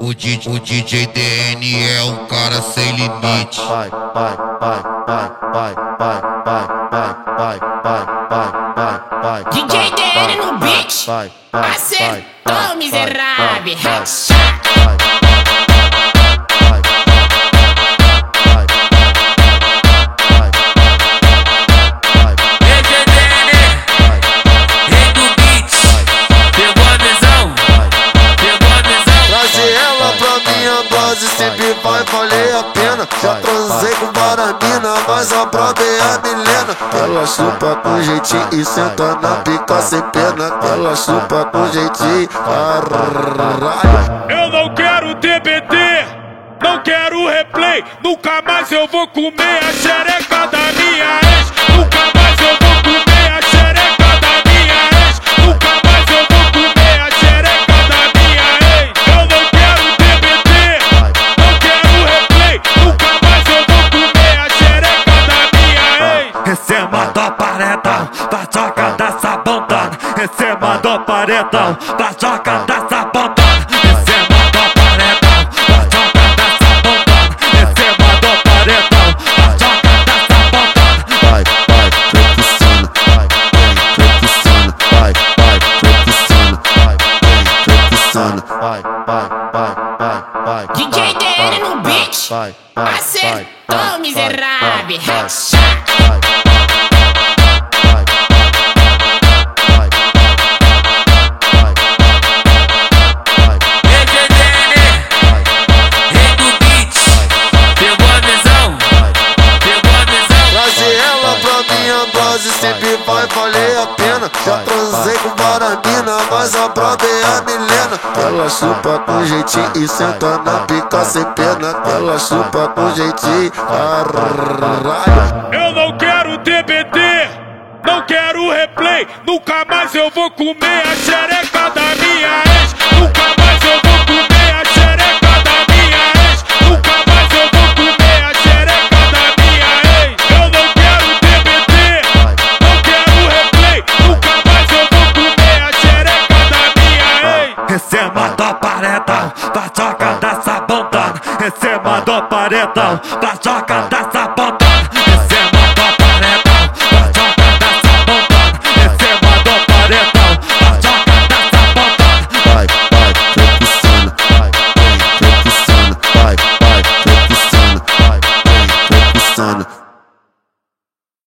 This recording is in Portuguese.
O DJ, o DJ DN é um cara sem limite. Vai, vai, vai, vai, vai, vai, vai, vai, vai, vai, vai, vai, vai. DJ DN no beat. Acertou, miserável. Sempre vai valer a pena. Já transei com várias mas a braba é a Milena. Ela chupa com jeitinho e senta na pica sem pena. Ela chupa com jeitinho, caralho Eu não quero TBT, não quero replay Nunca mais eu vou comer a xereca da minha do paredão, vai joga dessa banda, em cima do paredão, vai joga dessa banda. Vai, vai, vai, vai, vai. DJ DN no beat. Acertou, miserável. Racha. Mina, mas a braba é a Milena. Ela chupa com jeitinho e senta na pica sem pena. Ela chupa com jeitinho, caralho Eu não quero TBT, não quero replay. Nunca mais eu vou comer a xereca da minha ex sistema mandou paredão Pra tá joga da sapão.